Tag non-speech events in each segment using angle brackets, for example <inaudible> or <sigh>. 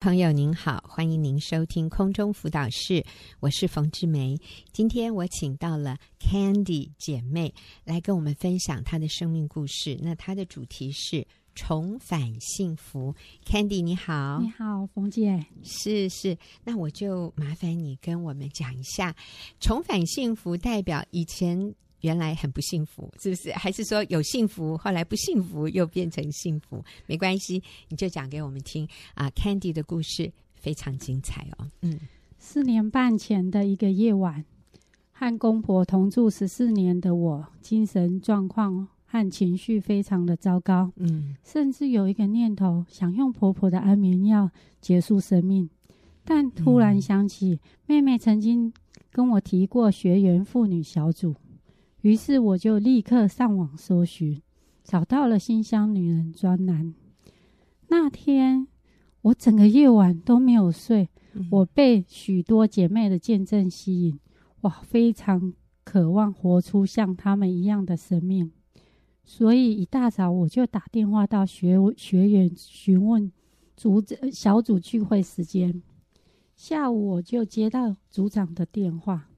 朋友您好，欢迎您收听空中辅导室，我是冯志梅。今天我请到了 Candy 姐妹来跟我们分享她的生命故事。那她的主题是重返幸福。Candy 你好，你好，冯姐，是是。那我就麻烦你跟我们讲一下，重返幸福代表以前。原来很不幸福，是不是？还是说有幸福，后来不幸福，又变成幸福？没关系，你就讲给我们听啊。Candy 的故事非常精彩哦。嗯，四年半前的一个夜晚，和公婆同住十四年的我，精神状况和情绪非常的糟糕。嗯，甚至有一个念头想用婆婆的安眠药结束生命，但突然想起妹妹曾经跟我提过学员妇女小组。于是我就立刻上网搜寻，找到了新乡女人专栏。那天我整个夜晚都没有睡，我被许多姐妹的见证吸引，哇非常渴望活出像她们一样的生命。所以一大早我就打电话到学学员询问组小组聚会时间，下午我就接到组长的电话，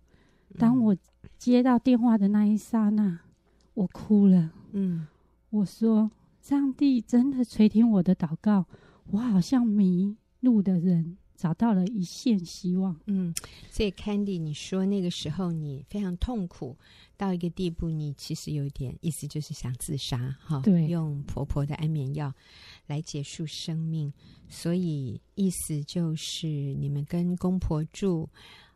当我。接到电话的那一刹那，我哭了。嗯，我说：“上帝真的垂听我的祷告，我好像迷路的人找到了一线希望。”嗯，所以 Candy，你说那个时候你非常痛苦到一个地步，你其实有点意思，就是想自杀哈？对，用婆婆的安眠药来结束生命，所以意思就是你们跟公婆住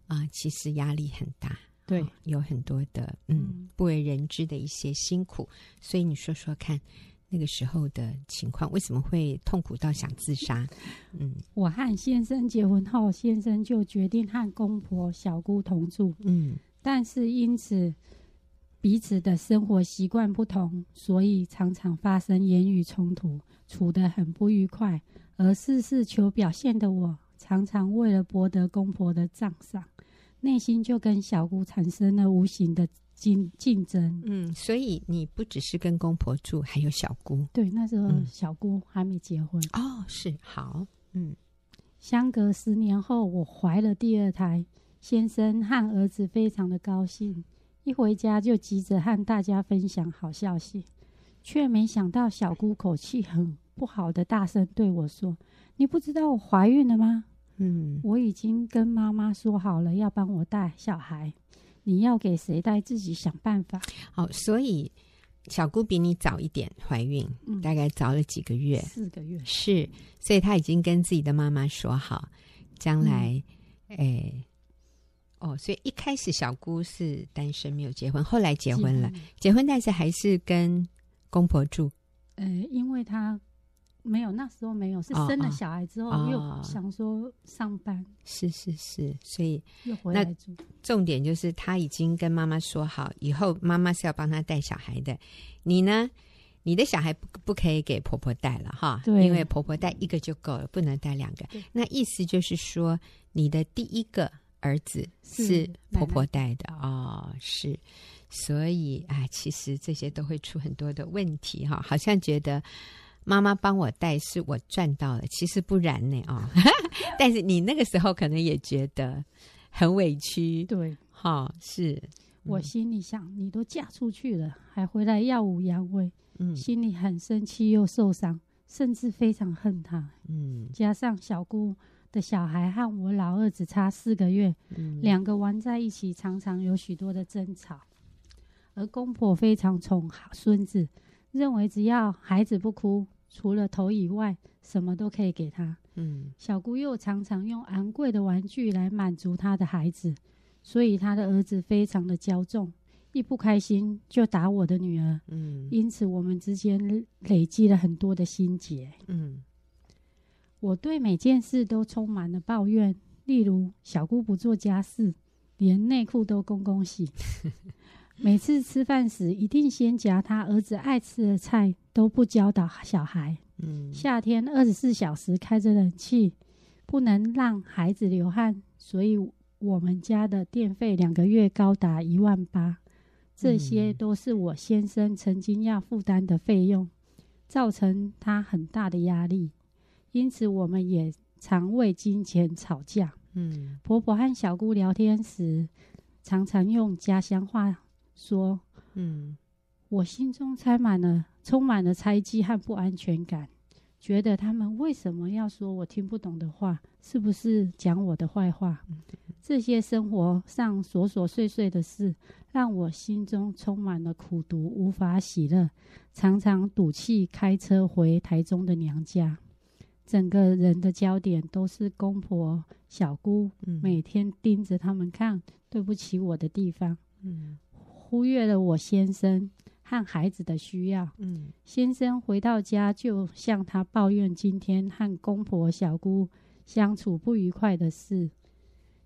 啊，呃，其实压力很大。对、哦，有很多的嗯不为人知的一些辛苦，所以你说说看，那个时候的情况为什么会痛苦到想自杀？嗯，我和先生结婚后，先生就决定和公婆小姑同住，嗯，但是因此彼此的生活习惯不同，所以常常发生言语冲突，处得很不愉快。而事事求表现的我，常常为了博得公婆的赞赏。内心就跟小姑产生了无形的竞竞争。嗯，所以你不只是跟公婆住，还有小姑。对，那时候小姑还没结婚。嗯、哦，是好。嗯，相隔十年后，我怀了第二胎，先生和儿子非常的高兴，一回家就急着和大家分享好消息，却没想到小姑口气很不好的大声对我说：“你不知道我怀孕了吗？”嗯，我已经跟妈妈说好了，要帮我带小孩。你要给谁带，自己想办法。好，所以小姑比你早一点怀孕，嗯，大概早了几个月，四个月。是，所以她已经跟自己的妈妈说好，将来，哎、嗯欸，哦，所以一开始小姑是单身，没有结婚，后来结婚了，结婚，但是还是跟公婆住。呃，因为她。没有，那时候没有，是生了小孩之后又想说上班，是是是，所以又回来住。重点就是他已经跟妈妈说好，以后妈妈是要帮他带小孩的。你呢？你的小孩不不可以给婆婆带了哈，对，因为婆婆带一个就够了，不能带两个。那意思就是说，你的第一个儿子是婆婆带的哦，是。所以啊，其实这些都会出很多的问题哈，好像觉得。妈妈帮我带，是我赚到了，其实不然呢啊、哦！<laughs> 但是你那个时候可能也觉得很委屈，对，哈、哦，是我心里想，你都嫁出去了，还回来耀武扬威，嗯，心里很生气又受伤，甚至非常恨他，嗯，加上小姑的小孩和我老二只差四个月，嗯，两个玩在一起，常常有许多的争吵，而公婆非常宠孙子，认为只要孩子不哭。除了头以外，什么都可以给他。嗯，小姑又常常用昂贵的玩具来满足他的孩子，所以他的儿子非常的骄纵，一不开心就打我的女儿。嗯，因此我们之间累积了很多的心结。嗯，我对每件事都充满了抱怨，例如小姑不做家事，连内裤都公公洗。<laughs> 每次吃饭时，一定先夹他儿子爱吃的菜，都不教导小孩。嗯，夏天二十四小时开着冷气，不能让孩子流汗，所以我们家的电费两个月高达一万八。这些都是我先生曾经要负担的费用，造成他很大的压力。因此，我们也常为金钱吵架。嗯，婆婆和小姑聊天时，常常用家乡话说：“嗯，我心中充满了充满了猜忌和不安全感，觉得他们为什么要说我听不懂的话？是不是讲我的坏话？这些生活上琐琐碎碎的事，让我心中充满了苦毒，无法喜乐，常常赌气开车回台中的娘家。”整个人的焦点都是公婆、小姑，每天盯着他们看，对不起我的地方，嗯，忽略了我先生和孩子的需要，嗯，先生回到家就向他抱怨今天和公婆、小姑相处不愉快的事，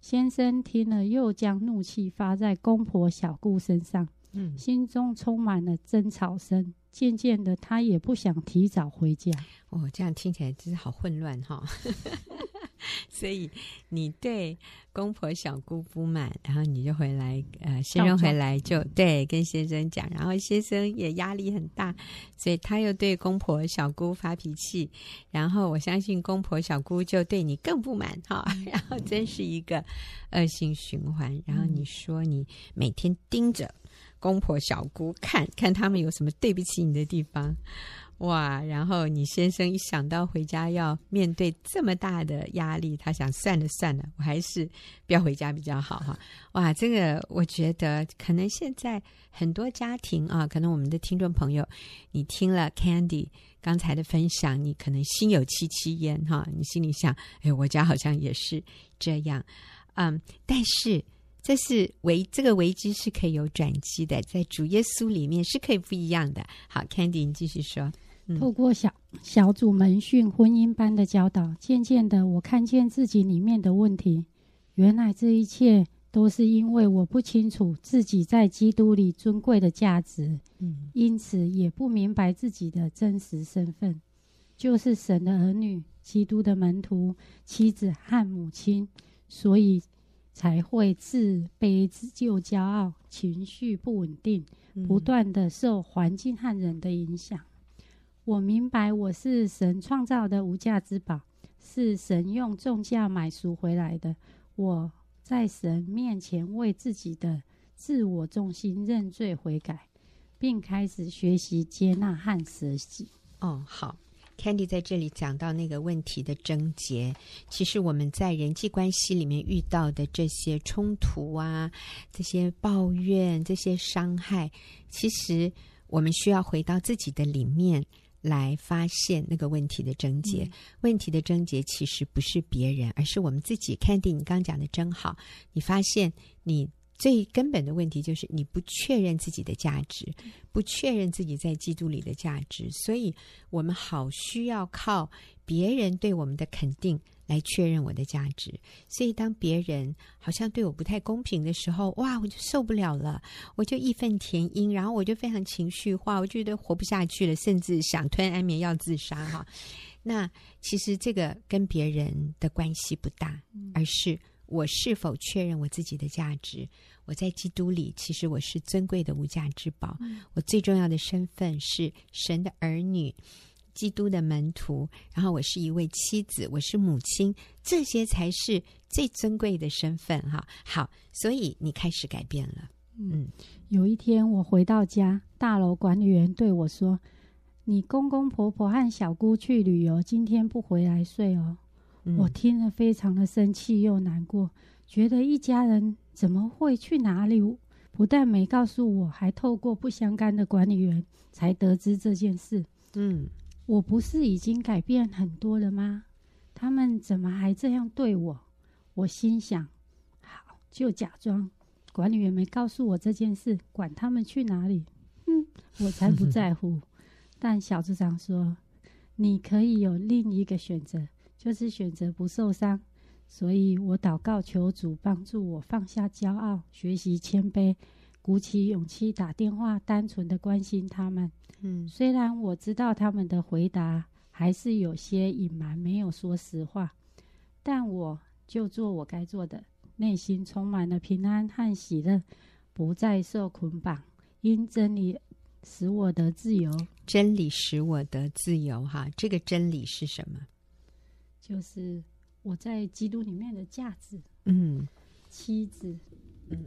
先生听了又将怒气发在公婆、小姑身上，嗯，心中充满了争吵声。渐渐的，他也不想提早回家。哦，这样听起来真是好混乱哈。<laughs> 所以你对公婆小姑不满，然后你就回来，呃，先生回来就对跟先生讲，然后先生也压力很大，所以他又对公婆小姑发脾气，然后我相信公婆小姑就对你更不满哈，然后真是一个恶性循环。然后你说你每天盯着。公婆小姑看看他们有什么对不起你的地方，哇！然后你先生一想到回家要面对这么大的压力，他想算了算了，我还是不要回家比较好哈。哇，这个我觉得可能现在很多家庭啊，可能我们的听众朋友，你听了 Candy 刚才的分享，你可能心有戚戚焉哈，你心里想，哎，我家好像也是这样，嗯，但是。这是危，这个危机是可以有转机的，在主耶稣里面是可以不一样的。好，Candy，你继续说。嗯、透过小小组门训、婚姻班的教导，渐渐的，我看见自己里面的问题。原来这一切都是因为我不清楚自己在基督里尊贵的价值，嗯，因此也不明白自己的真实身份，就是神的儿女、基督的门徒、妻子和母亲，所以。才会自卑、自救骄傲，情绪不稳定，不断的受环境和人的影响。我明白我是神创造的无价之宝，是神用重价买赎回来的。我在神面前为自己的自我中心认罪悔改，并开始学习接纳和舍弃。哦，好。Candy 在这里讲到那个问题的症结，其实我们在人际关系里面遇到的这些冲突啊，这些抱怨、这些伤害，其实我们需要回到自己的里面来发现那个问题的症结。嗯、问题的症结其实不是别人，而是我们自己。Candy，你刚刚讲的真好，你发现你。最根本的问题就是你不确认自己的价值，不确认自己在基督里的价值，所以我们好需要靠别人对我们的肯定来确认我的价值。所以当别人好像对我不太公平的时候，哇，我就受不了了，我就义愤填膺，然后我就非常情绪化，我觉得活不下去了，甚至想吞安眠药自杀哈。那其实这个跟别人的关系不大，而是。我是否确认我自己的价值？我在基督里，其实我是尊贵的无价之宝。嗯、我最重要的身份是神的儿女，基督的门徒。然后我是一位妻子，我是母亲，这些才是最尊贵的身份。哈，好，所以你开始改变了。嗯，有一天我回到家，大楼管理员对我说：“你公公婆婆和小姑去旅游，今天不回来睡哦。”我听了非常的生气又难过，觉得一家人怎么会去哪里？不但没告诉我，还透过不相干的管理员才得知这件事。嗯，我不是已经改变很多了吗？他们怎么还这样对我？我心想，好，就假装管理员没告诉我这件事，管他们去哪里。嗯，<laughs> 我才不在乎。但小组长说，你可以有另一个选择。就是选择不受伤，所以我祷告求主帮助我放下骄傲，学习谦卑，鼓起勇气打电话，单纯的关心他们。嗯，虽然我知道他们的回答还是有些隐瞒，没有说实话，但我就做我该做的，内心充满了平安和喜乐，不再受捆绑，因真理使我得自由。真理使我得自由，哈，这个真理是什么？就是我在基督里面的价值，嗯，妻子，嗯。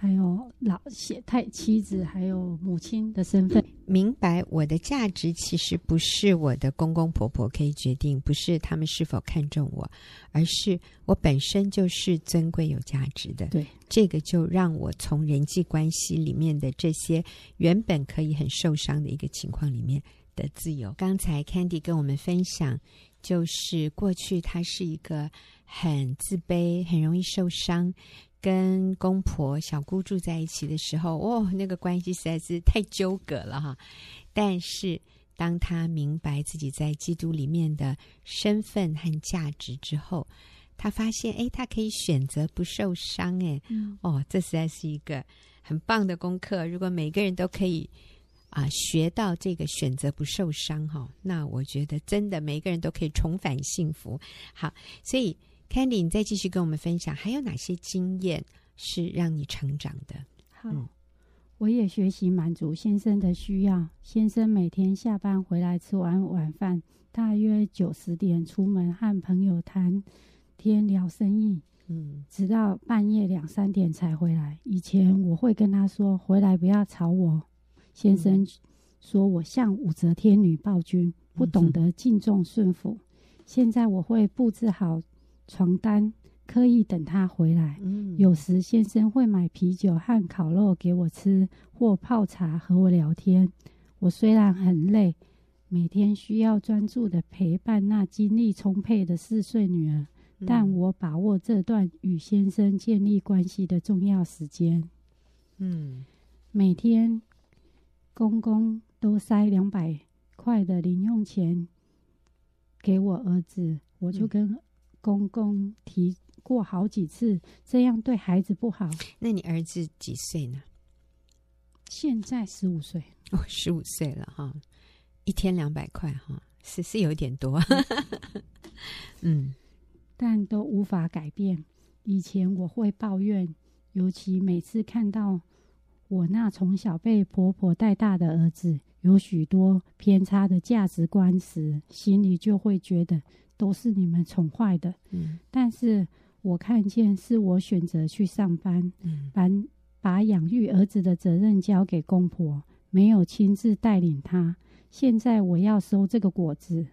还有老写太妻子，还有母亲的身份，明白我的价值其实不是我的公公婆婆可以决定，不是他们是否看重我，而是我本身就是尊贵有价值的。对，这个就让我从人际关系里面的这些原本可以很受伤的一个情况里面的自由。刚才 Candy 跟我们分享，就是过去他是一个很自卑、很容易受伤。跟公婆、小姑住在一起的时候，哦，那个关系实在是太纠葛了哈。但是当他明白自己在基督里面的身份和价值之后，他发现，哎，他可以选择不受伤，哎，哦，这实在是一个很棒的功课。如果每个人都可以啊、呃、学到这个选择不受伤哈，那我觉得真的每个人都可以重返幸福。好，所以。Candy，你再继续跟我们分享，还有哪些经验是让你成长的？好，嗯、我也学习满足先生的需要。先生每天下班回来吃完晚饭，大约九十点出门和朋友谈天聊生意，嗯，直到半夜两三点才回来。以前我会跟他说：“回来不要吵我。”先生说我像武则天女暴君，不懂得敬重顺服。嗯、现在我会布置好。床单，刻意等他回来。嗯，有时先生会买啤酒和烤肉给我吃，或泡茶和我聊天。我虽然很累，每天需要专注的陪伴那精力充沛的四岁女儿，嗯，但我把握这段与先生建立关系的重要时间。嗯，每天公公都塞两百块的零用钱给我儿子，我就跟，嗯。公公提过好几次，这样对孩子不好。那你儿子几岁呢？现在十五岁哦，十五岁了哈，一天两百块哈，是是有点多，<laughs> 嗯，但都无法改变。以前我会抱怨，尤其每次看到我那从小被婆婆带大的儿子有许多偏差的价值观时，心里就会觉得。都是你们宠坏的，嗯，但是我看见是我选择去上班，嗯，把把养育儿子的责任交给公婆，没有亲自带领他。现在我要收这个果子，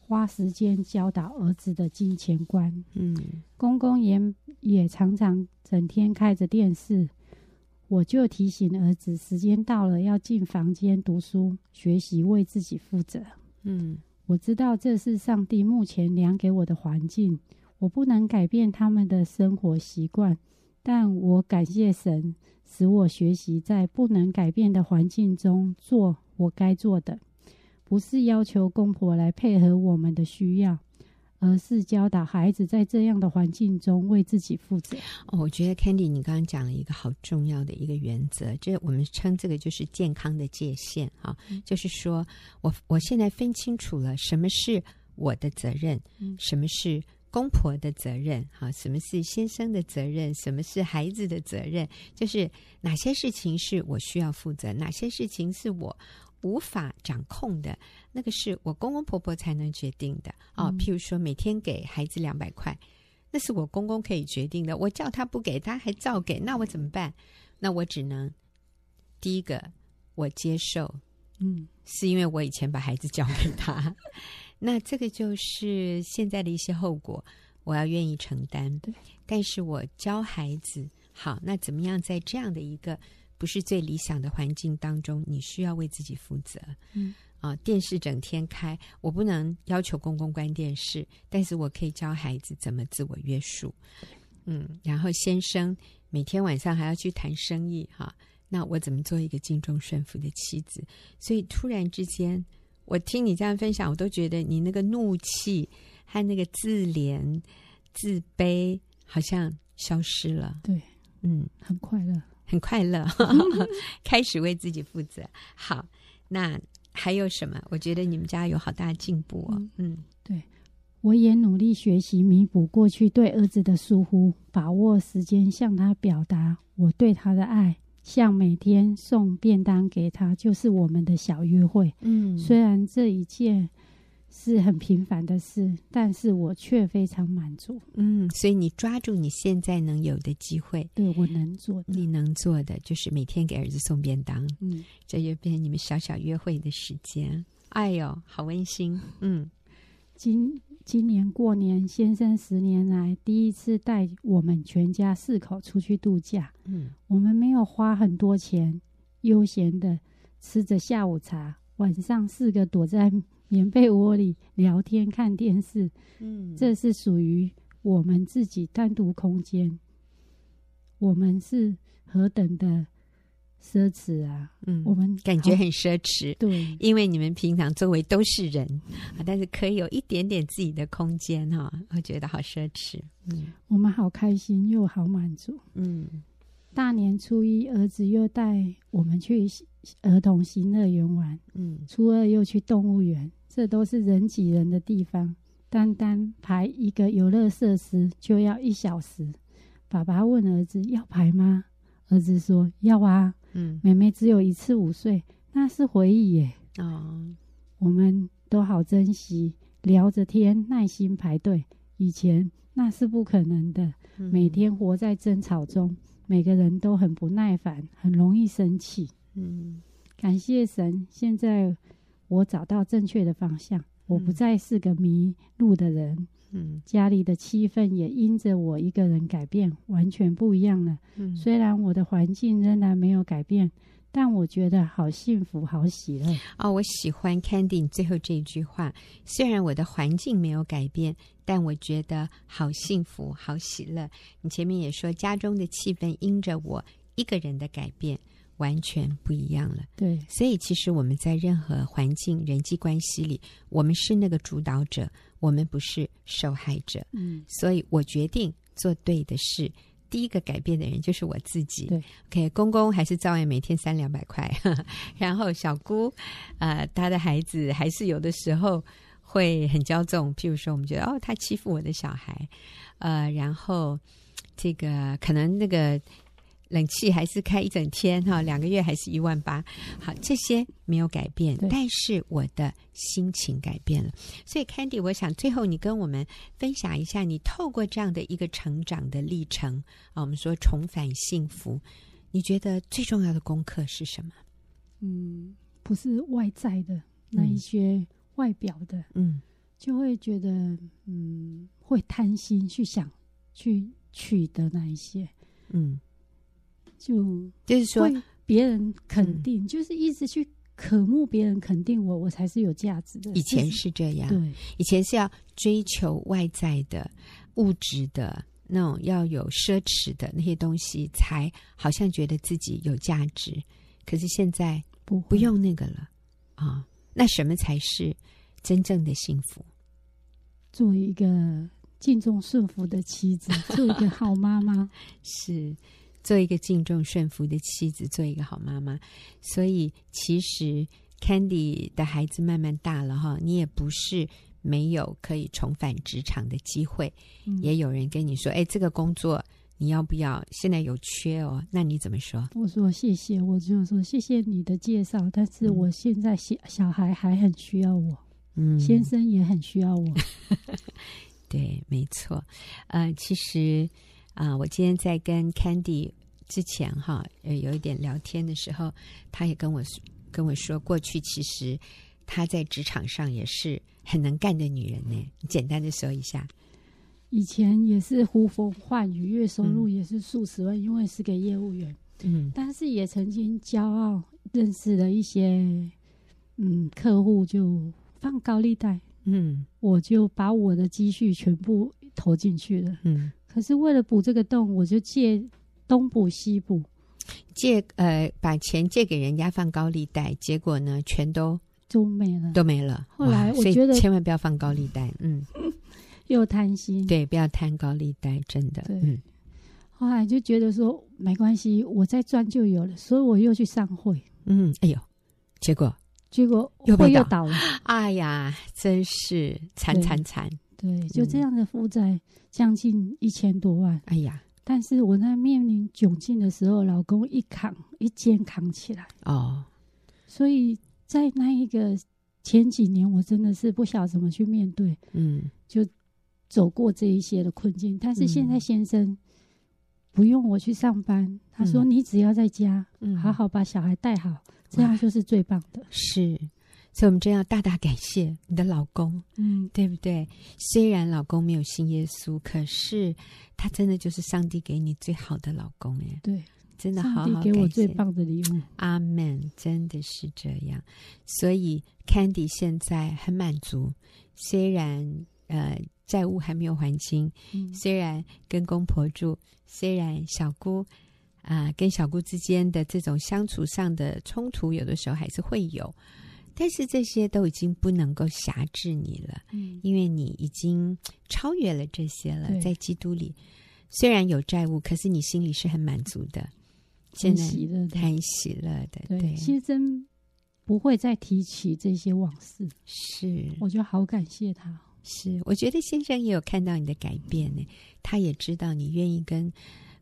花时间教导儿子的金钱观，嗯，公公也也常常整天开着电视，我就提醒儿子，时间到了要进房间读书学习，为自己负责，嗯。我知道这是上帝目前量给我的环境，我不能改变他们的生活习惯，但我感谢神，使我学习在不能改变的环境中做我该做的，不是要求公婆来配合我们的需要。而是教导孩子在这样的环境中为自己负责。哦，我觉得 Candy，你刚刚讲了一个好重要的一个原则，这我们称这个就是健康的界限哈，嗯、<laughs> 就是说我我现在分清楚了什么是我的责任，嗯、什么是公婆的责任，哈，什么是先生的责任，什么是孩子的责任，就是哪些事情是我需要负责，哪些事情是我。无法掌控的那个是我公公婆婆才能决定的啊、哦，譬如说每天给孩子两百块，那是我公公可以决定的。我叫他不给，他还照给，那我怎么办？那我只能第一个我接受，嗯，是因为我以前把孩子交给他，<laughs> 那这个就是现在的一些后果，我要愿意承担。对，但是我教孩子好，那怎么样在这样的一个。不是最理想的环境当中，你需要为自己负责。嗯啊，电视整天开，我不能要求公公关电视，但是我可以教孩子怎么自我约束。嗯，然后先生每天晚上还要去谈生意，哈，那我怎么做一个敬重顺服的妻子？所以突然之间，我听你这样分享，我都觉得你那个怒气和那个自怜、自卑好像消失了。对，嗯，很快乐。很快乐，<laughs> 开始为自己负责。好，那还有什么？我觉得你们家有好大进步哦。嗯，对，我也努力学习弥补过去对儿子的疏忽，把握时间向他表达我对他的爱，像每天送便当给他，就是我们的小约会。嗯，虽然这一切是很平凡的事，但是我却非常满足。嗯，所以你抓住你现在能有的机会，对，我能做的，你能做的就是每天给儿子送便当。嗯，这就变成你们小小约会的时间。哎呦，好温馨。嗯，今今年过年，先生十年来第一次带我们全家四口出去度假。嗯，我们没有花很多钱，悠闲的吃着下午茶，晚上四个躲在。棉被窝里聊天看电视，嗯，这是属于我们自己单独空间。我们是何等的奢侈啊！嗯，我们感觉很奢侈，对，因为你们平常周围都是人啊，但是可以有一点点自己的空间哈，我觉得好奢侈。嗯，我们好开心又好满足。嗯，大年初一，儿子又带我们去儿童新乐园玩，嗯，初二又去动物园。这都是人挤人的地方，单单排一个游乐设施就要一小时。爸爸问儿子要排吗？儿子说要啊。嗯，妹妹只有一次五岁，那是回忆耶。哦，我们都好珍惜，聊着天，耐心排队。以前那是不可能的，每天活在争吵中，每个人都很不耐烦，很容易生气。嗯，感谢神，现在。我找到正确的方向，我不再是个迷路的人。嗯，家里的气氛也因着我一个人改变，完全不一样了。嗯，虽然我的环境仍然没有改变，但我觉得好幸福，好喜乐。哦，我喜欢 Candy 最后这一句话。虽然我的环境没有改变，但我觉得好幸福，好喜乐。你前面也说，家中的气氛因着我一个人的改变。完全不一样了，对，所以其实我们在任何环境、人际关系里，我们是那个主导者，我们不是受害者。嗯，所以我决定做对的事，第一个改变的人就是我自己。对，OK，公公还是照样每天三两百块，<laughs> 然后小姑，呃，她的孩子还是有的时候会很骄纵，譬如说，我们觉得哦，他欺负我的小孩，呃，然后这个可能那个。冷气还是开一整天哈，两个月还是一万八。好，这些没有改变，但是我的心情改变了。所以，Candy，我想最后你跟我们分享一下，你透过这样的一个成长的历程啊，我们说重返幸福，你觉得最重要的功课是什么？嗯，不是外在的那一些外表的，嗯，就会觉得嗯，会贪心去想去取得那一些，嗯。就就是说，别人肯定，嗯、就是一直去渴慕别人肯定我，我才是有价值的。以前是这样，对，以前是要追求外在的物质的那种，要有奢侈的那些东西，才好像觉得自己有价值。可是现在不不用那个了啊，那什么才是真正的幸福？做一个敬重顺服的妻子，做一个好妈妈，<laughs> 是。做一个敬重顺服的妻子，做一个好妈妈。所以，其实 Candy 的孩子慢慢大了哈，你也不是没有可以重返职场的机会。嗯、也有人跟你说：“哎，这个工作你要不要？现在有缺哦。”那你怎么说？我说谢谢，我就说谢谢你的介绍。但是我现在小小孩还很需要我，嗯，先生也很需要我。<laughs> 对，没错。呃，其实。啊、呃，我今天在跟 Candy 之前哈，呃，有一点聊天的时候，他也跟我跟我说，过去其实他在职场上也是很能干的女人呢。你简单的说一下，以前也是呼风唤雨，月收入也是数十万，嗯、因为是个业务员。嗯，但是也曾经骄傲认识了一些嗯客户，就放高利贷。嗯，我就把我的积蓄全部投进去了。嗯。可是为了补这个洞，我就借东补西补，借呃把钱借给人家放高利贷，结果呢全都都没了，都没了。后来我觉得千万不要放高利贷，嗯，<laughs> 又贪心，对，不要贪高利贷，真的。对，嗯。后来就觉得说没关系，我再赚就有了，所以我又去上会，嗯，哎呦，结果结果会又倒了，哎呀，真是惨惨惨。对，就这样的负债将近一千多万。哎呀！但是我在面临窘境的时候，老公一扛一肩扛起来。哦，所以在那一个前几年我真的是不晓得怎么去面对，嗯，就走过这一些的困境。但是现在先生不用我去上班，嗯、他说你只要在家，嗯，好好把小孩带好，这样就是最棒的。是，所以我们真要大大感谢你的老公，嗯，对不对？虽然老公没有信耶稣，可是他真的就是上帝给你最好的老公耶，对。真的好好给我最棒的礼物，阿门！真的是这样，所以 Candy 现在很满足。虽然呃债务还没有还清，嗯、虽然跟公婆住，虽然小姑啊、呃、跟小姑之间的这种相处上的冲突，有的时候还是会有，但是这些都已经不能够辖制你了，嗯、因为你已经超越了这些了。在基督里，虽然有债务，可是你心里是很满足的。现在喜乐，太喜乐的，对，先生不会再提起这些往事，是，我就好感谢他。是，我觉得先生也有看到你的改变呢，他也知道你愿意跟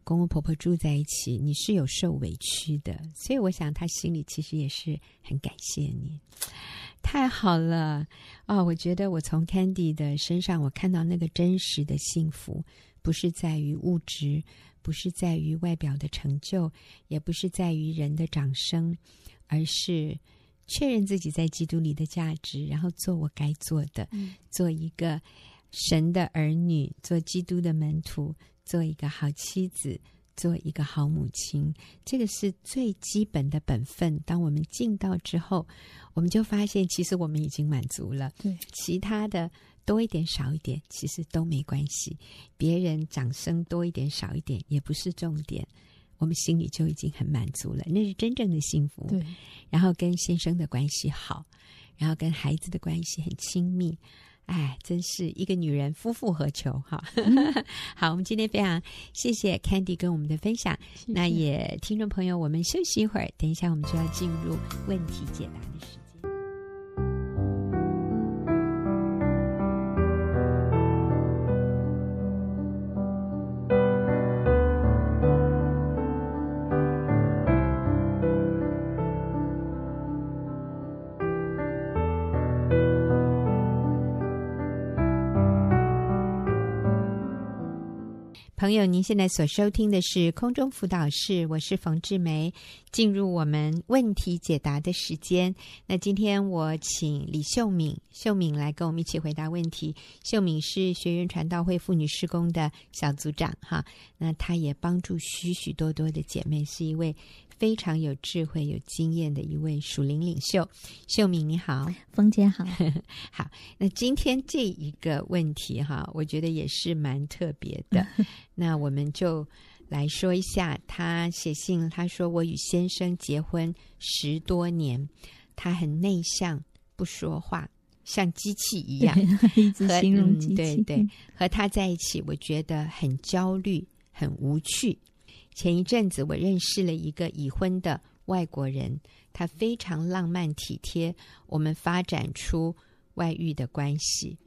公公婆婆住在一起，你是有受委屈的，所以我想他心里其实也是很感谢你。太好了啊，哦！我觉得我从 Candy 的身上，我看到那个真实的幸福，不是在于物质。不是在于外表的成就，也不是在于人的掌声，而是确认自己在基督里的价值，然后做我该做的，嗯、做一个神的儿女，做基督的门徒，做一个好妻子，做一个好母亲。这个是最基本的本分。当我们尽到之后，我们就发现，其实我们已经满足了。对，其他的。多一点少一点，其实都没关系。别人掌声多一点少一点也不是重点，我们心里就已经很满足了，那是真正的幸福。对，然后跟先生的关系好，然后跟孩子的关系很亲密，哎，真是一个女人夫复何求哈！嗯、<laughs> 好，我们今天非常谢谢 Candy 跟我们的分享。谢谢。那也听众朋友，我们休息一会儿，等一下我们就要进入问题解答的时间。朋友，您现在所收听的是空中辅导室，我是冯志梅。进入我们问题解答的时间。那今天我请李秀敏，秀敏来跟我们一起回答问题。秀敏是学员传道会妇女施工的小组长，哈，那她也帮助许许多多的姐妹，是一位。非常有智慧、有经验的一位属灵领袖，秀敏你好，冯姐好，<laughs> 好。那今天这一个问题哈，我觉得也是蛮特别的。<laughs> 那我们就来说一下，他写信，他说我与先生结婚十多年，他很内向，不说话，像机器一样，<laughs> 一直形容机器。嗯，对对，和他在一起，我觉得很焦虑，很无趣。前一阵子，我认识了一个已婚的外国人，他非常浪漫体贴，我们发展出外遇的关系。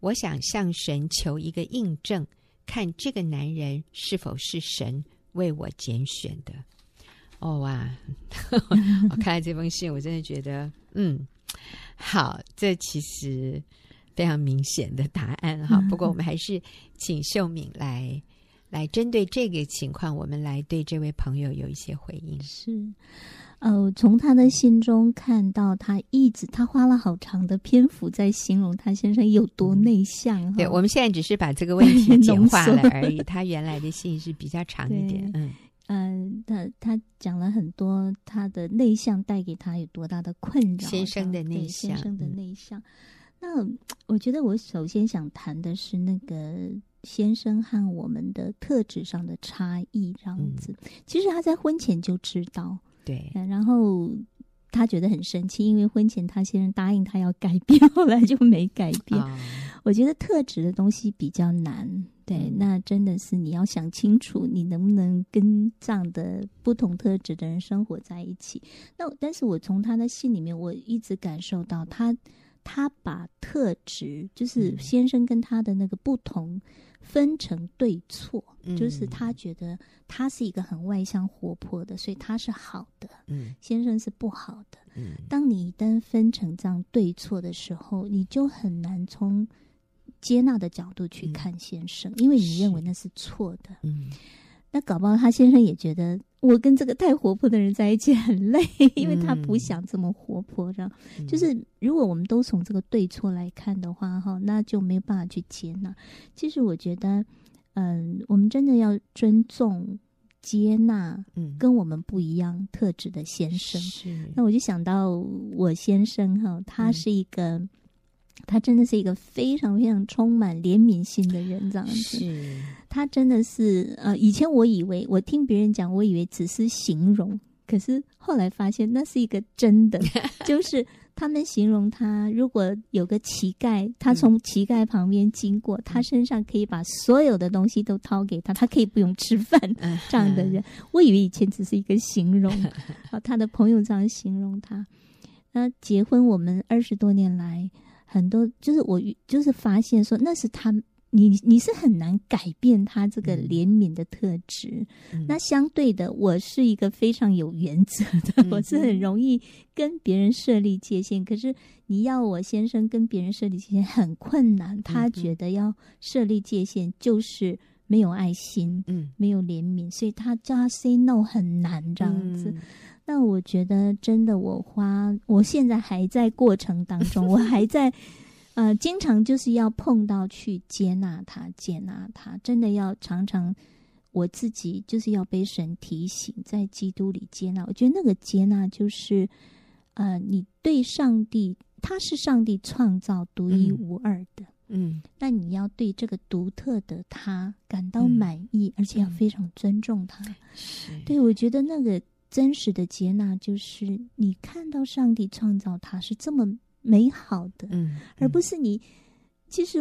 我想向神求一个印证，看这个男人是否是神为我拣选的。哦哇！<laughs> 我看了这封信，我真的觉得，嗯，好，这其实非常明显的答案哈。不过，我们还是请秀敏来。来针对这个情况，我们来对这位朋友有一些回应。是，呃，从他的信中看到，他一直他花了好长的篇幅在形容他先生有多内向。嗯、对，我们现在只是把这个问题简化了 <laughs> 而已。他原来的信是比较长一点。嗯嗯，他他讲了很多他的内向带给他有多大的困扰。先生的内向，先生的内向。嗯、那我觉得我首先想谈的是那个。先生和我们的特质上的差异，这样子，嗯、其实他在婚前就知道，对，然后他觉得很生气，因为婚前他先生答应他要改变，<laughs> 后来就没改变。哦、我觉得特质的东西比较难，对，嗯、那真的是你要想清楚，你能不能跟这样的不同特质的人生活在一起。那但是我从他的信里面，我一直感受到他，他把特质，就是先生跟他的那个不同。分成对错，嗯、就是他觉得他是一个很外向活泼的，所以他是好的，嗯，先生是不好的，嗯。当你一旦分成这样对错的时候，你就很难从接纳的角度去看先生，嗯、因为你认为那是错的，嗯。那搞不好他先生也觉得我跟这个太活泼的人在一起很累，因为他不想这么活泼。这样、嗯、就是如果我们都从这个对错来看的话，哈，那就没有办法去接纳。其实我觉得，嗯，我们真的要尊重、接纳，嗯跟我们不一样特质的先生。是。那我就想到我先生哈，他是一个。嗯他真的是一个非常非常充满怜悯心的人，这样子。是，他真的是呃，以前我以为我听别人讲，我以为只是形容，可是后来发现那是一个真的，<laughs> 就是他们形容他，如果有个乞丐，他从乞丐旁边经过，嗯、他身上可以把所有的东西都掏给他，他可以不用吃饭，这样的人，我以为以前只是一个形容，<laughs> 啊，他的朋友这样形容他。那结婚我们二十多年来。很多就是我就是发现说，那是他你你是很难改变他这个怜悯的特质。嗯、那相对的，我是一个非常有原则的，嗯、我是很容易跟别人设立界限。可是你要我先生跟别人设立界限很困难，他觉得要设立界限就是没有爱心，嗯，没有怜悯，所以他叫他 say no 很难这样子。嗯那我觉得真的，我花，我现在还在过程当中，我还在，<laughs> 呃，经常就是要碰到去接纳他，接纳他，真的要常常我自己就是要被神提醒，在基督里接纳。我觉得那个接纳就是，呃，你对上帝，他是上帝创造独一无二的，嗯，那你要对这个独特的他感到满意，嗯、而且要非常尊重他。是对，我觉得那个。真实的接纳就是你看到上帝创造他是这么美好的，嗯，嗯，而不是你。其实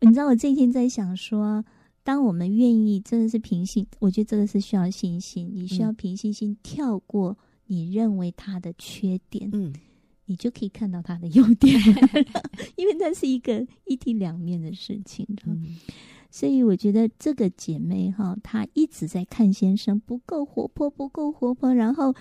你知道，我这一天在想说，当我们愿意真的是平心，我觉得真的是需要信心。你需要平信心跳过你认为他的缺点，嗯，你就可以看到他的优点，<laughs> 因为那是一个一体两面的事情，嗯。所以我觉得这个姐妹哈，她一直在看先生不够活泼，不够活泼。然后，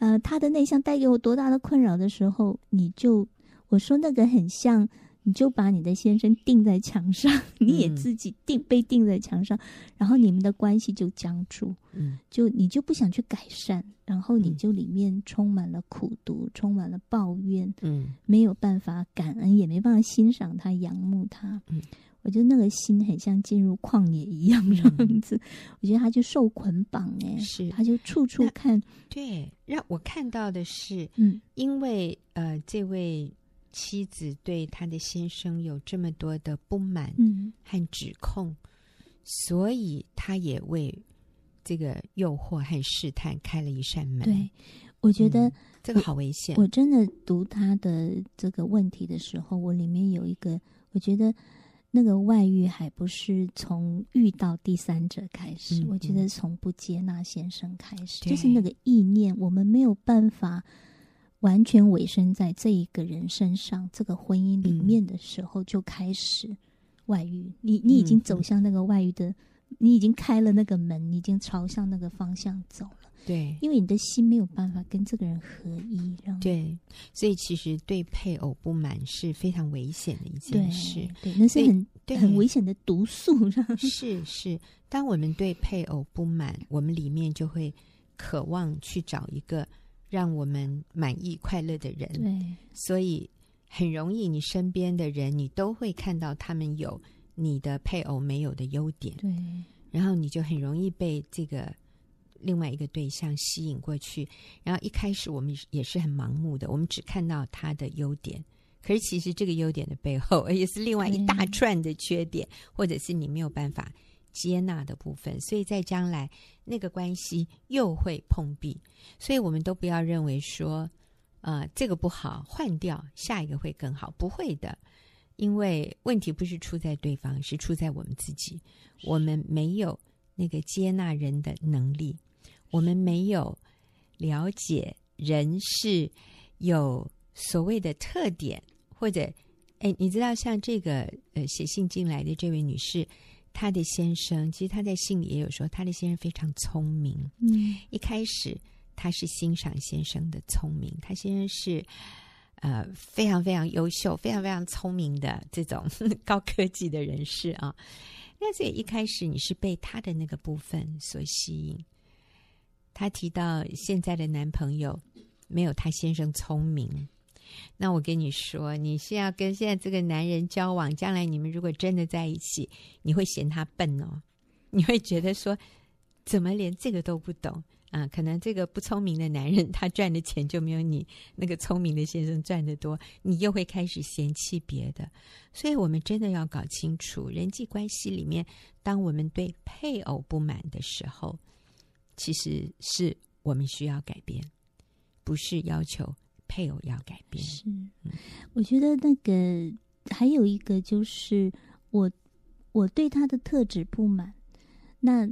呃，她的内向带给我多大的困扰的时候，你就我说那个很像，你就把你的先生钉在墙上，你也自己钉被钉在墙上，然后你们的关系就僵住，嗯，就你就不想去改善，然后你就里面充满了苦毒，充满了抱怨，嗯，没有办法感恩，也没办法欣赏他，仰慕他，嗯。我觉得那个心很像进入旷野一样这样子，嗯、我觉得他就受捆绑哎，是，他就处处看，对，让我看到的是，嗯，因为呃，这位妻子对他的先生有这么多的不满和指控，嗯、所以他也为这个诱惑和试探开了一扇门。对，我觉得、嗯、这个好危险。我真的读他的这个问题的时候，我里面有一个，我觉得。那个外遇还不是从遇到第三者开始，嗯嗯，我觉得从不接纳先生开始，就是那个意念，我们没有办法完全委身在这一个人身上，这个婚姻里面的时候就开始外遇。嗯、你你已经走向那个外遇的，你已经开了那个门，你已经朝向那个方向走了。对，因为你的心没有办法跟这个人合一，对，所以其实对配偶不满是非常危险的一件事，对，对，那是很对很危险的毒素。是是，当我们对配偶不满，我们里面就会渴望去找一个让我们满意、快乐的人。对，所以很容易，你身边的人，你都会看到他们有你的配偶没有的优点。对，然后你就很容易被这个。另外一个对象吸引过去，然后一开始我们也是很盲目的，我们只看到他的优点，可是其实这个优点的背后也是另外一大串的缺点，嗯、或者是你没有办法接纳的部分，所以在将来那个关系又会碰壁，所以我们都不要认为说，呃，这个不好，换掉下一个会更好，不会的，因为问题不是出在对方，是出在我们自己，我们没有那个接纳人的能力。我们没有了解人是有所谓的特点，或者，哎，你知道像这个呃写信进来的这位女士，他的先生，其实他在信里也有说，他的先生非常聪明。嗯，一开始他是欣赏先生的聪明，他先生是呃非常非常优秀、非常非常聪明的这种 <laughs> 高科技的人士啊。那所以一开始你是被他的那个部分所吸引。他提到现在的男朋友没有他先生聪明。那我跟你说，你是要跟现在这个男人交往，将来你们如果真的在一起，你会嫌他笨哦，<laughs> 你会觉得说，怎么连这个都不懂啊？可能这个不聪明的男人，他赚的钱就没有你那个聪明的先生赚得多，你又会开始嫌弃别的。所以我们真的要搞清楚，人际关系里面，当我们对配偶不满的时候，其实是我们需要改变，不是要求。配偶要改变是，我觉得那个还有一个就是我我对他的特质不满。那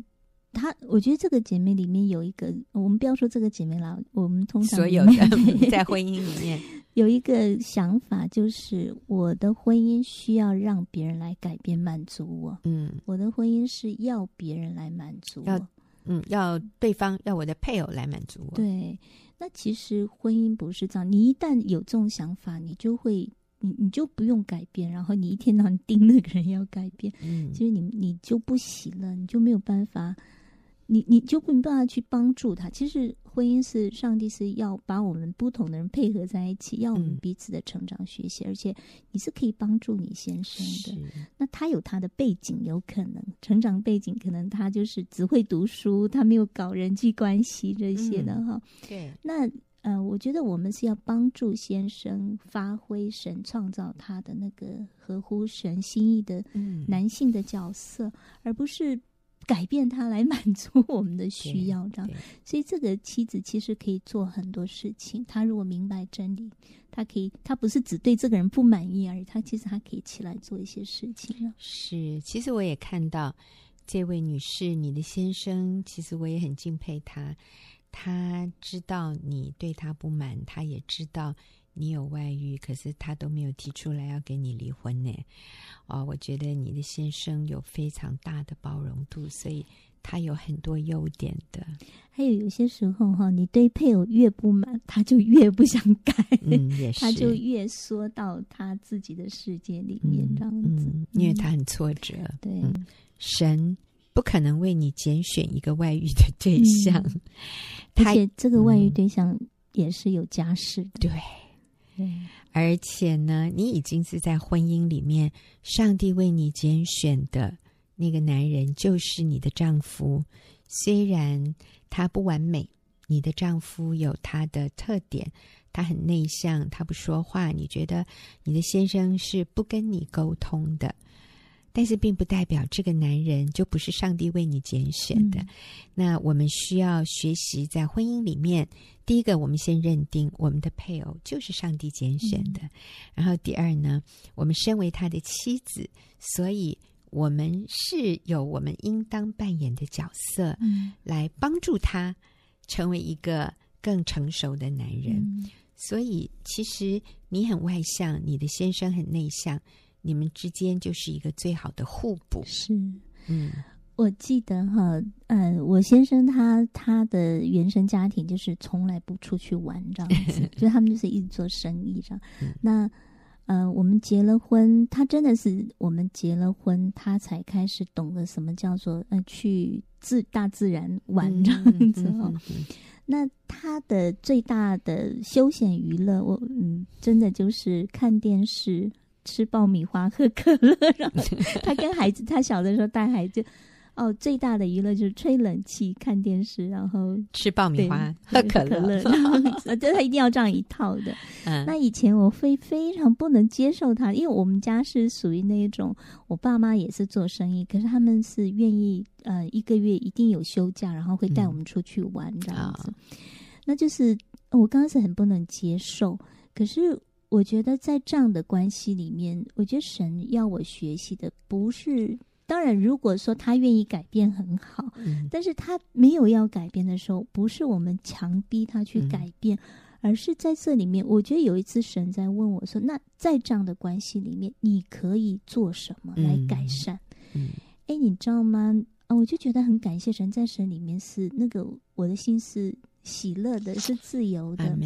他，我觉得这个姐妹里面有一个，我们不要说这个姐妹了，我们通常所有的 <laughs> 在婚姻里面有一个想法，就是我的婚姻需要让别人来改变满足我。嗯，我的婚姻是要别人来满足我。嗯，要对方要我的配偶来满足我。对，那其实婚姻不是这样。你一旦有这种想法，你就会，你你就不用改变，然后你一天到晚盯那个人要改变，嗯，其实你你就不行了，你就没有办法。你你就没办法去帮助他。其实婚姻是上帝是要把我们不同的人配合在一起，要我们彼此的成长学习，嗯、而且你是可以帮助你先生的。那他有他的背景，有可能成长背景，可能他就是只会读书，他没有搞人际关系这些的哈、嗯。对。那呃，我觉得我们是要帮助先生发挥神创造他的那个合乎神心意的男性的角色，嗯、而不是。改变他来满足我们的需要，这样，所以这个妻子其实可以做很多事情。他如果明白真理，他可以，他不是只对这个人不满意而已，他其实他可以起来做一些事情。是，其实我也看到这位女士，你的先生，其实我也很敬佩他。他知道你对他不满，他也知道。你有外遇，可是他都没有提出来要跟你离婚呢。哦，我觉得你的先生有非常大的包容度，所以他有很多优点的。还有有些时候哈，你对配偶越不满，他就越不想改，嗯，<laughs> 也是，他就越缩到他自己的世界里面，嗯，这样子，嗯，因为他很挫折。对，嗯，神不可能为你拣选一个外遇的对象，嗯，而且这个外遇对象也是有家室的。对。而且呢，你已经是在婚姻里面，上帝为你拣选的那个男人就是你的丈夫。虽然他不完美，你的丈夫有他的特点，他很内向，他不说话，你觉得你的先生是不跟你沟通的。但是并不代表这个男人就不是上帝为你拣选的。嗯。那我们需要学习在婚姻里面，第一个，我们先认定我们的配偶就是上帝拣选的。嗯。然后第二呢，我们身为他的妻子，所以我们是有我们应当扮演的角色，嗯，来帮助他成为一个更成熟的男人。嗯。所以其实你很外向，你的先生很内向。你们之间就是一个最好的互补。是，嗯，我记得哈，呃，我先生他他的原生家庭就是从来不出去玩这样子，<laughs> 就他们就是一直做生意这样。嗯、那呃，我们结了婚，他真的是我们结了婚，他才开始懂得什么叫做呃去自大自然玩这样子那他的最大的休闲娱乐，我嗯，真的就是看电视。吃爆米花，喝可乐，然后他跟孩子，他小的时候带孩子，哦，最大的娱乐就是吹冷气、看电视，然后吃爆米花、喝可乐，然后 <laughs> 就他一定要这样一套的。嗯，那以前我会非常不能接受他，因为我们家是属于那一种，我爸妈也是做生意，可是他们是愿意呃一个月一定有休假，然后会带我们出去玩这样子。嗯，那就是我刚开始很不能接受，可是。我觉得在这样的关系里面，我觉得神要我学习的不是，当然如果说他愿意改变很好，嗯，但是他没有要改变的时候，不是我们强逼他去改变，嗯，而是在这里面，我觉得有一次神在问我说：“那在这样的关系里面，你可以做什么来改善？”嗯，嗯哎，你知道吗？啊，我就觉得很感谢神，在神里面是那个我的心是喜乐的，是自由的。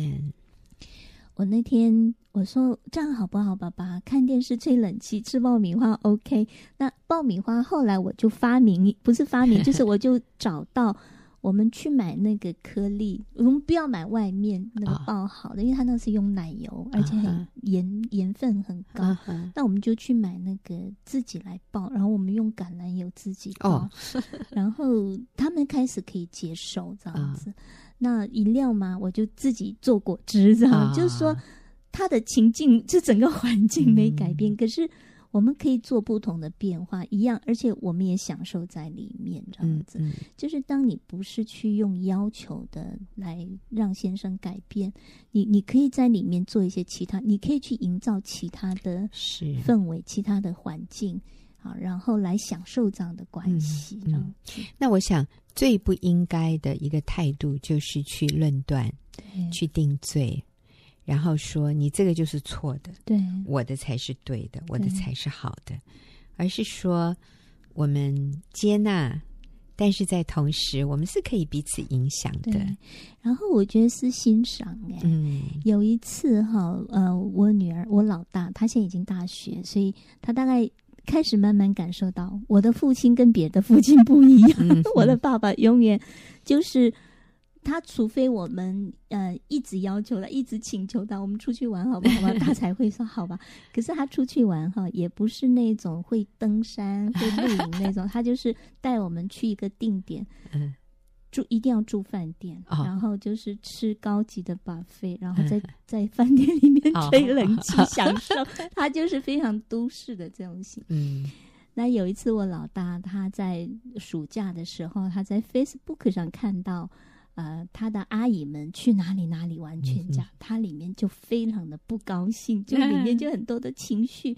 我那天我说这样好不好，爸爸？看电视、吹冷气、吃爆米花，OK。那爆米花后来我就发明，不是发明，就是我就 <laughs> 找到。我们去买那个颗粒，我们不要买外面那个爆好的，哦、因为它那是用奶油，而且很盐盐分很高。那、嗯、我们就去买那个自己来爆，然后我们用橄榄油自己爆，哦、<laughs> 然后他们开始可以接受这样子。哦、那饮料嘛，我就自己做果汁，这样、哦、就是说，它的情境就整个环境没改变，嗯、可是。我们可以做不同的变化，一样，而且我们也享受在里面，这样子。嗯嗯、就是当你不是去用要求的来让先生改变，你你可以在里面做一些其他，你可以去营造其他的氛围、其他的环境，好，然后来享受这样的关系。嗯嗯、那我想最不应该的一个态度就是去论断，去定罪。然后说你这个就是错的，对，我的才是对的，我的才是好的，而是说我们接纳，但是在同时，我们是可以彼此影响的。然后我觉得是欣赏哎，嗯，有一次哈，呃，我女儿我老大，她现在已经大学，所以她大概开始慢慢感受到我的父亲跟别的父亲不一样，嗯、<laughs> 我的爸爸永远就是。他除非我们呃一直要求他，一直请求他，我们出去玩好不好吧？<laughs> 他才会说好吧。可是他出去玩哈，也不是那种会登山、会露营那种，他就是带我们去一个定点，住一定要住饭店，然后就是吃高级的 buffet，然后在 <laughs> 在饭店里面吹冷气享受。<laughs> 他就是非常都市的这种型。嗯，那有一次我老大他在暑假的时候，他在 Facebook 上看到。呃，他的阿姨们去哪里哪里玩全家，嗯、他里面就非常的不高兴，就里面就很多的情绪。嗯、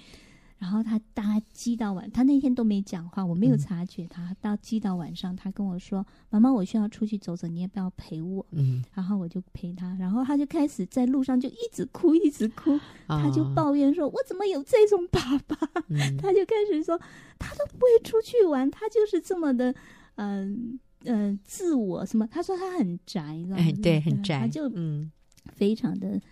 然后他大概积到晚，他那天都没讲话，我没有察觉他。嗯、到积到晚上，他跟我说：“妈妈，我需要出去走走，你要不要陪我？”嗯，然后我就陪他，然后他就开始在路上就一直哭，一直哭，哦、他就抱怨说：“我怎么有这种爸爸？”嗯、他就开始说：“他都不会出去玩，他就是这么的，嗯、呃。”嗯、呃，自我什么？他说他很宅，知道吗？哎，对，很宅，他就嗯，非常的、嗯、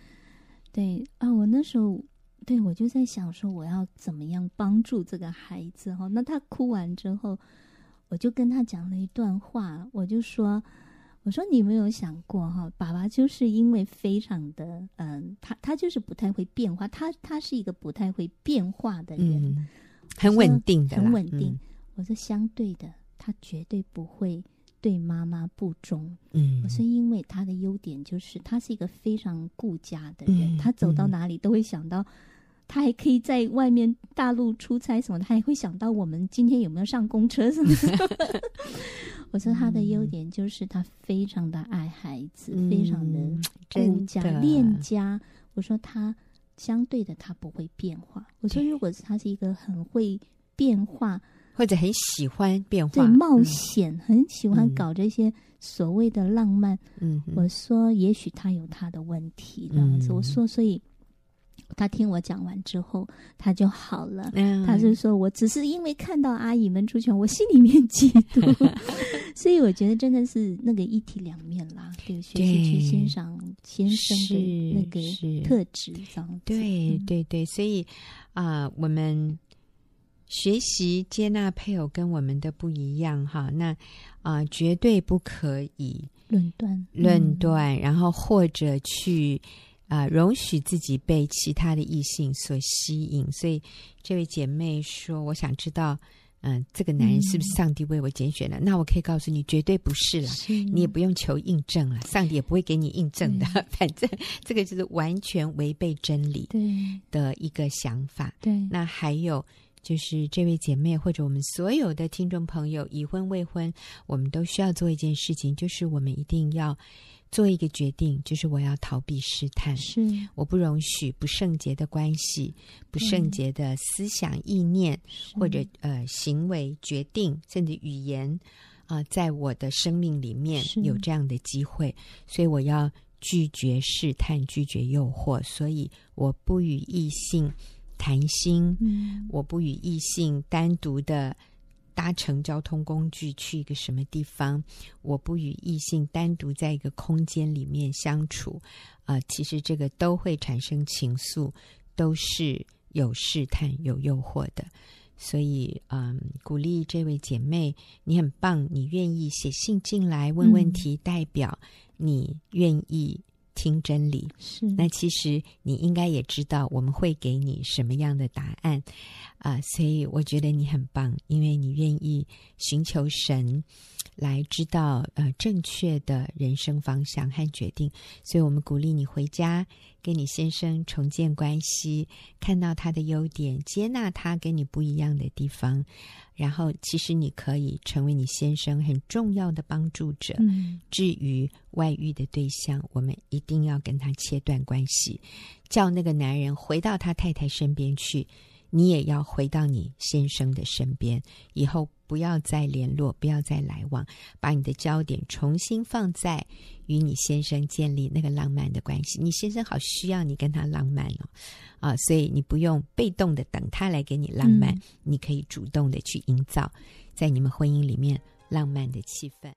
对啊。我那时候对我就在想说，我要怎么样帮助这个孩子哈？那他哭完之后，我就跟他讲了一段话，我就说：“我说你有没有想过哈？爸爸就是因为非常的嗯，他他就是不太会变化，他他是一个不太会变化的人，嗯、很稳定的，很稳定。嗯、我说相对的，他绝对不会。”对妈妈不忠，嗯，我说因为他的优点就是他是一个非常顾家的人，嗯、他走到哪里都会想到，他还可以在外面大陆出差什么，他还会想到我们今天有没有上公车什么的。<laughs> 我说他的优点就是他非常的爱孩子，嗯、非常的顾家恋家。我说他相对的他不会变化。我说如果是他是一个很会变化。或者很喜欢变化，对冒险，嗯、很喜欢搞这些所谓的浪漫。嗯，我说也许他有他的问题，这样子。嗯、我说，所以他听我讲完之后，他就好了。嗯、他就说我只是因为看到阿姨们出拳，我心里面嫉妒。<laughs> 所以我觉得真的是那个一体两面啦，对，学习去欣赏先生的那个特质，这样子。对对对，所以啊、呃，我们。学习接纳配偶跟我们的不一样，哈，那啊、呃，绝对不可以论断论断，然后或者去啊、呃、容许自己被其他的异性所吸引。所以这位姐妹说：“我想知道，嗯、呃，这个男人是不是上帝为我拣选的？”嗯、那我可以告诉你，绝对不是了。是你也不用求印证了，上帝也不会给你印证的。<laughs> 反正这个就是完全违背真理的一个想法。对，那还有。就是这位姐妹，或者我们所有的听众朋友，已婚未婚，我们都需要做一件事情，就是我们一定要做一个决定，就是我要逃避试探，是。我不容许不圣洁的关系、不圣洁的思想、意念，是。或者呃行为、决定，甚至语言啊、呃，在我的生命里面有这样的机会，所以我要拒绝试探，拒绝诱惑，所以我不与异性谈心，嗯、我不与异性单独的搭乘交通工具去一个什么地方，我不与异性单独在一个空间里面相处，啊、呃，其实这个都会产生情愫，都是有试探、有诱惑的。所以，嗯，鼓励这位姐妹，你很棒，你愿意写信进来问问题，代表你愿意。听真理是，那其实你应该也知道我们会给你什么样的答案啊、呃，所以我觉得你很棒，因为你愿意寻求神来知道呃正确的人生方向和决定，所以我们鼓励你回家跟你先生重建关系，看到他的优点，接纳他跟你不一样的地方。然后，其实你可以成为你先生很重要的帮助者。嗯，至于外遇的对象，我们一定要跟他切断关系，叫那个男人回到他太太身边去。你也要回到你先生的身边，以后不要再联络，不要再来往，把你的焦点重新放在与你先生建立那个浪漫的关系。你先生好需要你跟他浪漫哦，啊，所以你不用被动的等他来给你浪漫，嗯，你可以主动的去营造在你们婚姻里面浪漫的气氛。